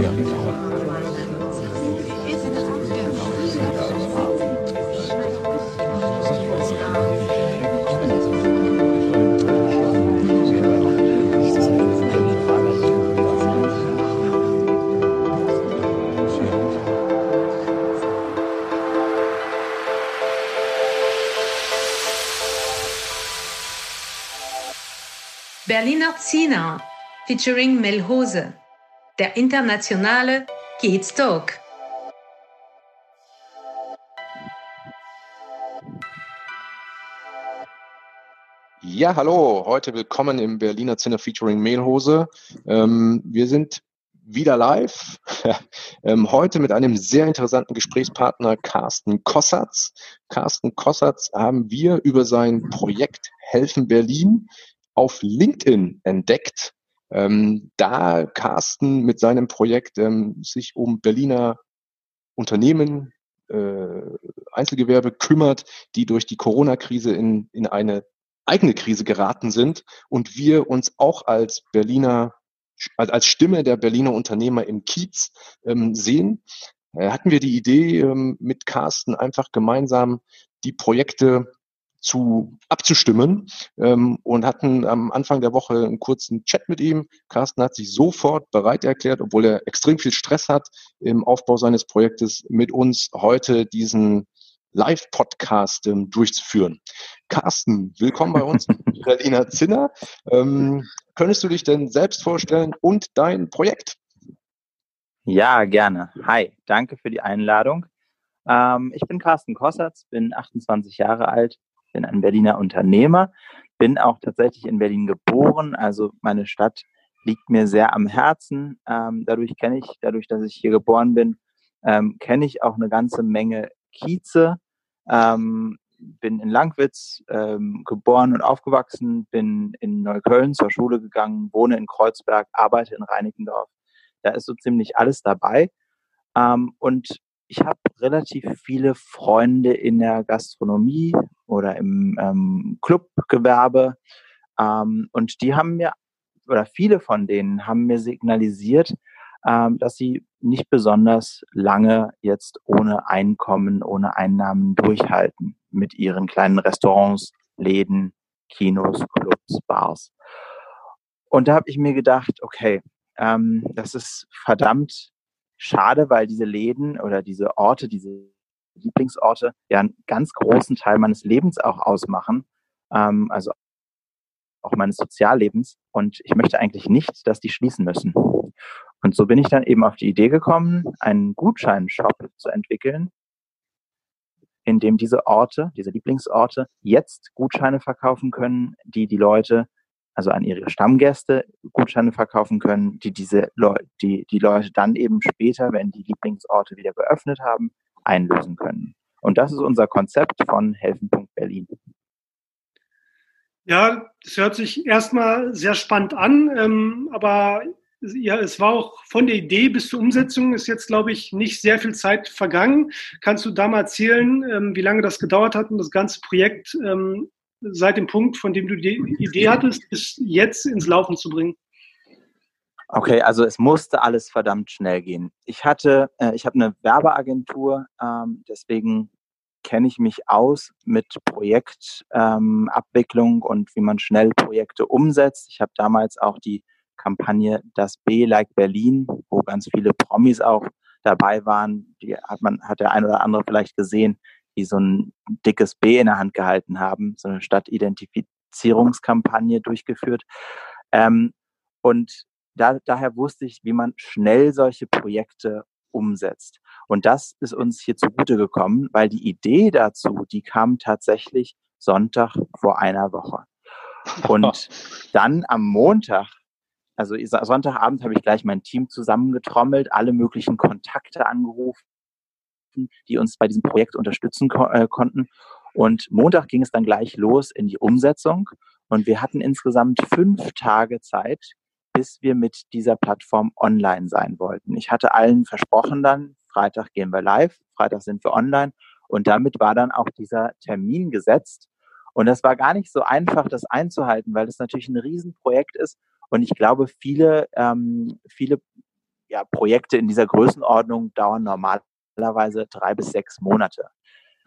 Ja. Berliner Zina featuring Melhose, der internationale Kids Talk. Ja, hallo, heute willkommen im Berliner Zinner featuring Mehlhose. Ähm, wir sind wieder live. ähm, heute mit einem sehr interessanten Gesprächspartner Carsten Kossatz. Carsten Kossatz haben wir über sein Projekt Helfen Berlin auf LinkedIn entdeckt. Ähm, da Carsten mit seinem Projekt ähm, sich um Berliner Unternehmen, äh, Einzelgewerbe kümmert, die durch die Corona-Krise in, in eine eigene Krise geraten sind und wir uns auch als Berliner, als Stimme der Berliner Unternehmer im Kiez ähm, sehen, äh, hatten wir die Idee, ähm, mit Carsten einfach gemeinsam die Projekte zu abzustimmen ähm, und hatten am Anfang der Woche einen kurzen Chat mit ihm. Carsten hat sich sofort bereit erklärt, obwohl er extrem viel Stress hat im Aufbau seines Projektes, mit uns heute diesen Live-Podcast ähm, durchzuführen. Carsten, willkommen bei uns, Berliner Zinner. Ähm, könntest du dich denn selbst vorstellen und dein Projekt? Ja, gerne. Hi, danke für die Einladung. Ähm, ich bin Carsten Kossatz, bin 28 Jahre alt, bin ein Berliner Unternehmer, bin auch tatsächlich in Berlin geboren, also meine Stadt liegt mir sehr am Herzen. Ähm, dadurch kenne ich, dadurch, dass ich hier geboren bin, ähm, kenne ich auch eine ganze Menge Kieze. Ähm, bin in Langwitz ähm, geboren und aufgewachsen, bin in Neukölln zur Schule gegangen, wohne in Kreuzberg, arbeite in Reinickendorf. Da ist so ziemlich alles dabei. Ähm, und ich habe relativ viele Freunde in der Gastronomie oder im ähm, Clubgewerbe. Ähm, und die haben mir, oder viele von denen haben mir signalisiert, ähm, dass sie nicht besonders lange jetzt ohne Einkommen, ohne Einnahmen durchhalten mit ihren kleinen Restaurants, Läden, Kinos, Clubs, Bars. Und da habe ich mir gedacht, okay, ähm, das ist verdammt schade, weil diese Läden oder diese Orte, diese Lieblingsorte ja einen ganz großen Teil meines Lebens auch ausmachen, ähm, also auch meines Soziallebens. Und ich möchte eigentlich nicht, dass die schließen müssen. Und so bin ich dann eben auf die Idee gekommen, einen Gutscheinshop zu entwickeln, in dem diese Orte, diese Lieblingsorte, jetzt Gutscheine verkaufen können, die die Leute also an ihre Stammgäste Gutscheine verkaufen können, die diese Leute, die, die Leute dann eben später, wenn die Lieblingsorte wieder geöffnet haben, einlösen können. Und das ist unser Konzept von Helfen.Berlin. Ja, das hört sich erstmal sehr spannend an, ähm, aber ja, es war auch von der Idee bis zur Umsetzung ist jetzt, glaube ich, nicht sehr viel Zeit vergangen. Kannst du da mal erzählen, ähm, wie lange das gedauert hat, um das ganze Projekt ähm, seit dem Punkt, von dem du die Idee hattest, bis jetzt ins Laufen zu bringen? Okay, also es musste alles verdammt schnell gehen. Ich hatte, äh, ich habe eine Werbeagentur, ähm, deswegen kenne ich mich aus mit Projektabwicklung ähm, und wie man schnell Projekte umsetzt. Ich habe damals auch die Kampagne Das B like Berlin, wo ganz viele Promis auch dabei waren. Die hat man, hat der ein oder andere vielleicht gesehen, die so ein dickes B in der Hand gehalten haben, so eine Stadtidentifizierungskampagne durchgeführt. Ähm, und da, daher wusste ich, wie man schnell solche Projekte umsetzt. Und das ist uns hier zugute gekommen, weil die Idee dazu, die kam tatsächlich Sonntag vor einer Woche. Und dann am Montag, also Sonntagabend habe ich gleich mein Team zusammengetrommelt, alle möglichen Kontakte angerufen, die uns bei diesem Projekt unterstützen ko äh, konnten. Und Montag ging es dann gleich los in die Umsetzung. Und wir hatten insgesamt fünf Tage Zeit, bis wir mit dieser Plattform online sein wollten. Ich hatte allen versprochen dann, Freitag gehen wir live, Freitag sind wir online. Und damit war dann auch dieser Termin gesetzt. Und das war gar nicht so einfach, das einzuhalten, weil das natürlich ein Riesenprojekt ist. Und ich glaube, viele, ähm, viele ja, Projekte in dieser Größenordnung dauern normalerweise drei bis sechs Monate.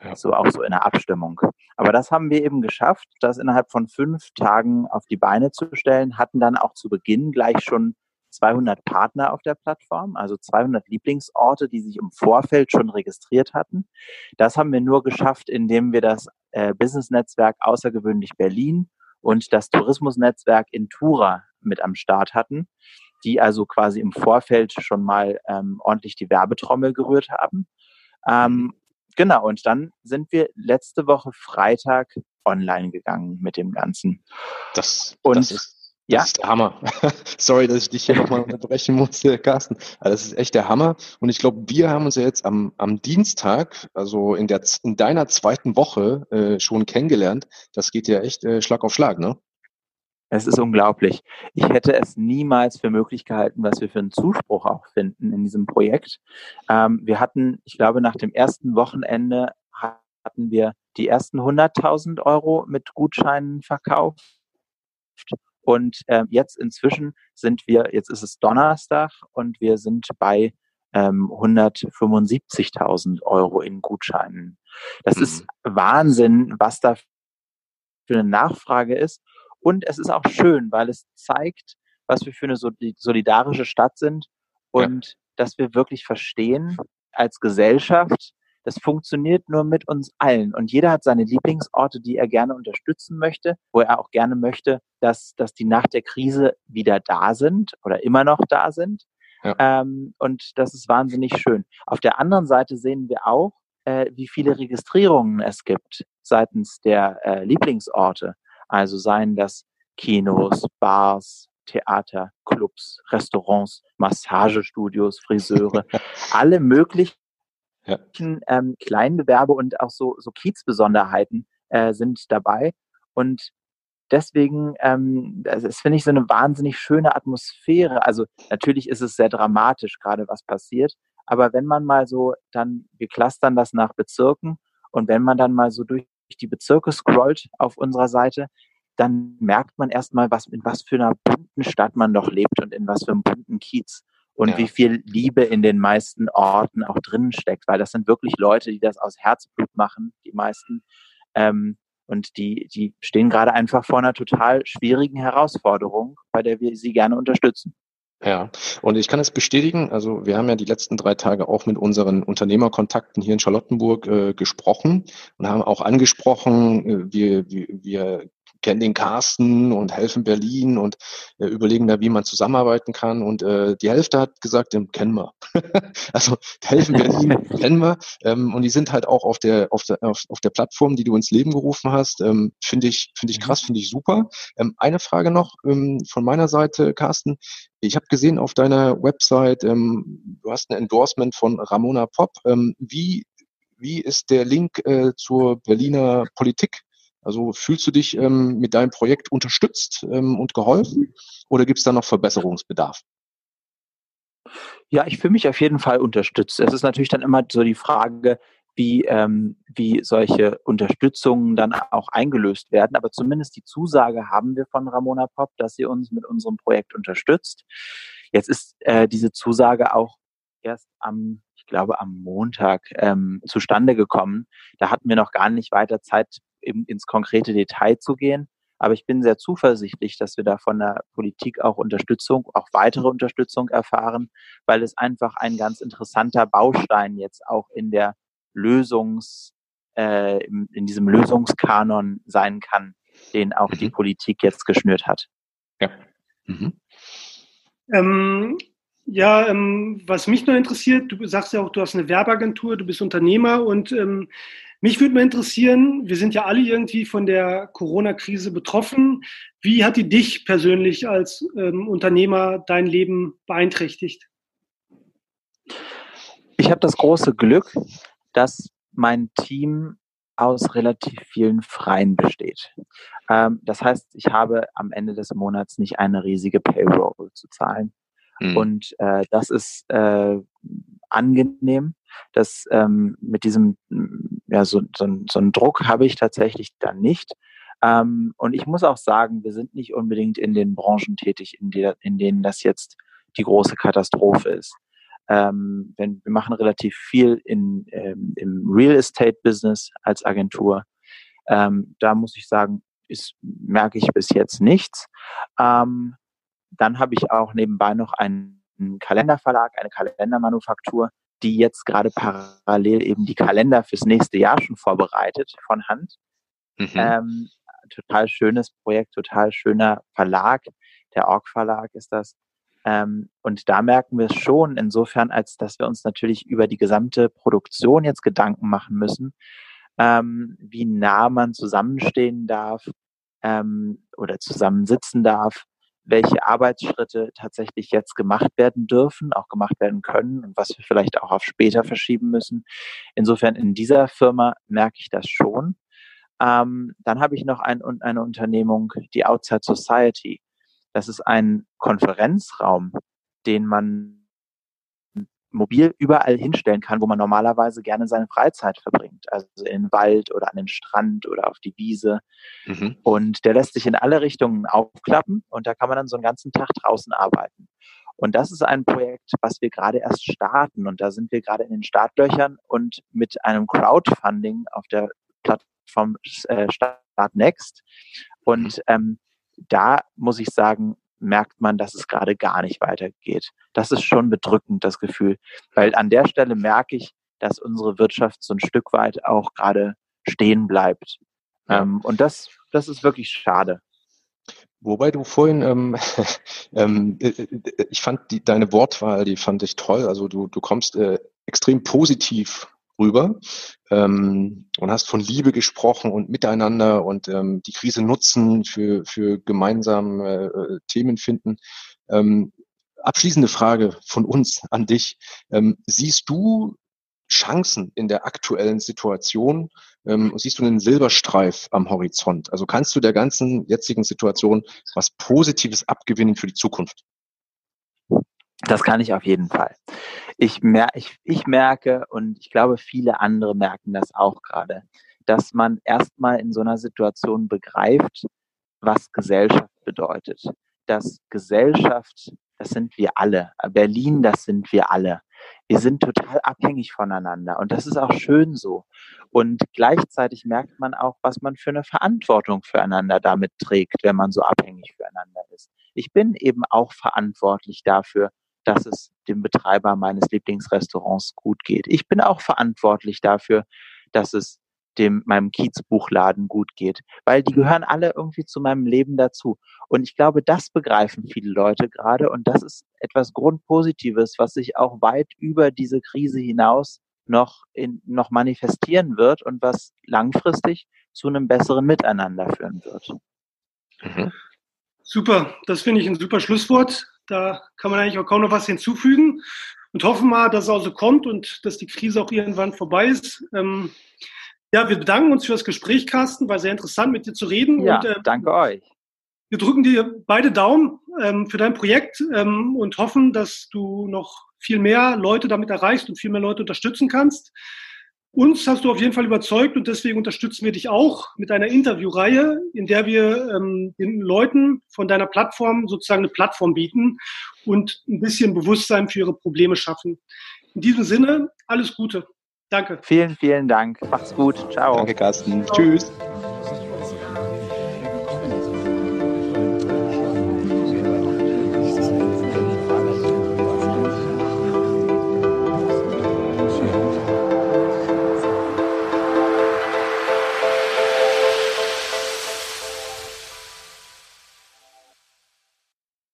Ja. So auch so in der Abstimmung. Aber das haben wir eben geschafft, das innerhalb von fünf Tagen auf die Beine zu stellen, hatten dann auch zu Beginn gleich schon 200 Partner auf der Plattform, also 200 Lieblingsorte, die sich im Vorfeld schon registriert hatten. Das haben wir nur geschafft, indem wir das äh, Business-Netzwerk Außergewöhnlich Berlin und das Tourismusnetzwerk Intura mit am Start hatten, die also quasi im Vorfeld schon mal ähm, ordentlich die Werbetrommel gerührt haben. Ähm, genau, und dann sind wir letzte Woche Freitag online gegangen mit dem Ganzen. Das, und das ist ja. Das ist der Hammer. Sorry, dass ich dich hier nochmal unterbrechen musste, Carsten. Aber das ist echt der Hammer. Und ich glaube, wir haben uns ja jetzt am, am Dienstag, also in, der, in deiner zweiten Woche, äh, schon kennengelernt. Das geht ja echt äh, Schlag auf Schlag, ne? Es ist unglaublich. Ich hätte es niemals für möglich gehalten, was wir für einen Zuspruch auch finden in diesem Projekt. Ähm, wir hatten, ich glaube, nach dem ersten Wochenende hatten wir die ersten 100.000 Euro mit Gutscheinen verkauft und äh, jetzt inzwischen sind wir, jetzt ist es Donnerstag und wir sind bei ähm, 175.000 Euro in Gutscheinen. Das mhm. ist Wahnsinn, was da für eine Nachfrage ist. Und es ist auch schön, weil es zeigt, was wir für eine solidarische Stadt sind und ja. dass wir wirklich verstehen als Gesellschaft, das funktioniert nur mit uns allen. Und jeder hat seine Lieblingsorte, die er gerne unterstützen möchte, wo er auch gerne möchte, dass, dass die nach der Krise wieder da sind oder immer noch da sind. Ja. Ähm, und das ist wahnsinnig schön. Auf der anderen Seite sehen wir auch, äh, wie viele Registrierungen es gibt seitens der äh, Lieblingsorte. Also seien das Kinos, Bars, Theater, Clubs, Restaurants, Massagestudios, Friseure, alle möglichen ja. ähm, Kleinbewerbe und auch so, so Kiezbesonderheiten äh, sind dabei. Und deswegen, ähm, das, das finde ich so eine wahnsinnig schöne Atmosphäre. Also natürlich ist es sehr dramatisch, gerade was passiert. Aber wenn man mal so dann, wir clustern das nach Bezirken und wenn man dann mal so durch die Bezirke scrollt auf unserer Seite, dann merkt man erstmal, was, in was für einer bunten Stadt man doch lebt und in was für einem bunten Kiez und ja. wie viel Liebe in den meisten Orten auch drinnen steckt, weil das sind wirklich Leute, die das aus Herzblut machen, die meisten. Ähm, und die, die stehen gerade einfach vor einer total schwierigen Herausforderung, bei der wir sie gerne unterstützen. Ja, und ich kann es bestätigen, also wir haben ja die letzten drei Tage auch mit unseren Unternehmerkontakten hier in Charlottenburg äh, gesprochen und haben auch angesprochen, äh, wir, wir, wir kennen den Carsten und helfen Berlin und äh, überlegen da, wie man zusammenarbeiten kann. Und äh, die Hälfte hat gesagt, den kennen wir. also helfen Berlin kennen wir. Ähm, und die sind halt auch auf der, auf der, auf, auf der Plattform, die du ins Leben gerufen hast. Ähm, finde ich, finde ich mhm. krass, finde ich super. Ähm, eine Frage noch ähm, von meiner Seite, Carsten. Ich habe gesehen auf deiner Website, ähm, du hast ein Endorsement von Ramona Pop. Ähm, wie, wie ist der Link äh, zur Berliner Politik? Also fühlst du dich ähm, mit deinem Projekt unterstützt ähm, und geholfen oder gibt es da noch Verbesserungsbedarf? Ja, ich fühle mich auf jeden Fall unterstützt. Es ist natürlich dann immer so die Frage, wie, ähm, wie solche Unterstützungen dann auch eingelöst werden. Aber zumindest die Zusage haben wir von Ramona Pop, dass sie uns mit unserem Projekt unterstützt. Jetzt ist äh, diese Zusage auch erst am, ich glaube, am Montag ähm, zustande gekommen. Da hatten wir noch gar nicht weiter Zeit, eben ins konkrete Detail zu gehen. Aber ich bin sehr zuversichtlich, dass wir da von der Politik auch Unterstützung, auch weitere Unterstützung erfahren, weil es einfach ein ganz interessanter Baustein jetzt auch in der Lösungs, äh, in diesem Lösungskanon sein kann, den auch mhm. die Politik jetzt geschnürt hat. Ja. Mhm. Ähm, ja, ähm, was mich noch interessiert, du sagst ja auch, du hast eine Werbeagentur, du bist Unternehmer und ähm, mich würde mal interessieren, wir sind ja alle irgendwie von der Corona-Krise betroffen. Wie hat die dich persönlich als ähm, Unternehmer dein Leben beeinträchtigt? Ich habe das große Glück, dass mein Team aus relativ vielen Freien besteht. Ähm, das heißt, ich habe am Ende des Monats nicht eine riesige Payroll zu zahlen. Mhm. Und äh, das ist äh, angenehm. dass ähm, mit diesem, ja, so, so, so einen Druck habe ich tatsächlich dann nicht. Ähm, und ich muss auch sagen, wir sind nicht unbedingt in den Branchen tätig, in, der, in denen das jetzt die große Katastrophe ist. Ähm, wenn, wir machen relativ viel in, ähm, im Real Estate Business als Agentur. Ähm, da muss ich sagen, ist, merke ich bis jetzt nichts. Ähm, dann habe ich auch nebenbei noch einen Kalenderverlag, eine Kalendermanufaktur, die jetzt gerade parallel eben die Kalender fürs nächste Jahr schon vorbereitet von Hand. Mhm. Ähm, total schönes Projekt, total schöner Verlag. Der Org Verlag ist das. Ähm, und da merken wir es schon insofern, als dass wir uns natürlich über die gesamte Produktion jetzt Gedanken machen müssen, ähm, wie nah man zusammenstehen darf ähm, oder zusammensitzen darf, welche Arbeitsschritte tatsächlich jetzt gemacht werden dürfen, auch gemacht werden können und was wir vielleicht auch auf später verschieben müssen. Insofern in dieser Firma merke ich das schon. Ähm, dann habe ich noch ein, eine Unternehmung, die Outside Society. Das ist ein Konferenzraum, den man mobil überall hinstellen kann, wo man normalerweise gerne seine Freizeit verbringt. Also in den Wald oder an den Strand oder auf die Wiese. Mhm. Und der lässt sich in alle Richtungen aufklappen und da kann man dann so einen ganzen Tag draußen arbeiten. Und das ist ein Projekt, was wir gerade erst starten. Und da sind wir gerade in den Startlöchern und mit einem Crowdfunding auf der Plattform äh, Start Next. Und mhm. ähm, da muss ich sagen, merkt man, dass es gerade gar nicht weitergeht. Das ist schon bedrückend, das Gefühl, weil an der Stelle merke ich, dass unsere Wirtschaft so ein Stück weit auch gerade stehen bleibt. Ja. Ähm, und das, das ist wirklich schade. Wobei du vorhin, ähm, ähm, äh, äh, ich fand die, deine Wortwahl, die fand ich toll. Also du, du kommst äh, extrem positiv rüber ähm, und hast von Liebe gesprochen und Miteinander und ähm, die Krise nutzen für, für gemeinsame äh, Themen finden. Ähm, abschließende Frage von uns an dich. Ähm, siehst du Chancen in der aktuellen Situation? Ähm, siehst du einen Silberstreif am Horizont? Also kannst du der ganzen jetzigen Situation was Positives abgewinnen für die Zukunft? Das kann ich auf jeden Fall. Ich, mer ich, ich merke und ich glaube, viele andere merken das auch gerade, dass man erstmal in so einer Situation begreift, was Gesellschaft bedeutet. Dass Gesellschaft, das sind wir alle. Berlin, das sind wir alle. Wir sind total abhängig voneinander und das ist auch schön so. Und gleichzeitig merkt man auch, was man für eine Verantwortung füreinander damit trägt, wenn man so abhängig füreinander ist. Ich bin eben auch verantwortlich dafür, dass es dem Betreiber meines Lieblingsrestaurants gut geht. Ich bin auch verantwortlich dafür, dass es dem meinem Kiezbuchladen gut geht, weil die gehören alle irgendwie zu meinem Leben dazu. Und ich glaube, das begreifen viele Leute gerade und das ist etwas Grundpositives, was sich auch weit über diese Krise hinaus noch in, noch manifestieren wird und was langfristig zu einem besseren Miteinander führen wird. Mhm. Super, das finde ich ein super Schlusswort. Da kann man eigentlich auch kaum noch was hinzufügen und hoffen mal, dass es auch so kommt und dass die Krise auch irgendwann vorbei ist. Ähm, ja, wir bedanken uns für das Gespräch, Carsten. War sehr interessant, mit dir zu reden. Ja, und, äh, danke euch. Wir drücken dir beide Daumen ähm, für dein Projekt ähm, und hoffen, dass du noch viel mehr Leute damit erreichst und viel mehr Leute unterstützen kannst. Uns hast du auf jeden Fall überzeugt und deswegen unterstützen wir dich auch mit einer Interviewreihe, in der wir ähm, den Leuten von deiner Plattform sozusagen eine Plattform bieten und ein bisschen Bewusstsein für ihre Probleme schaffen. In diesem Sinne, alles Gute. Danke. Vielen, vielen Dank. Macht's gut. Ciao. Danke, Carsten. Ciao. Tschüss.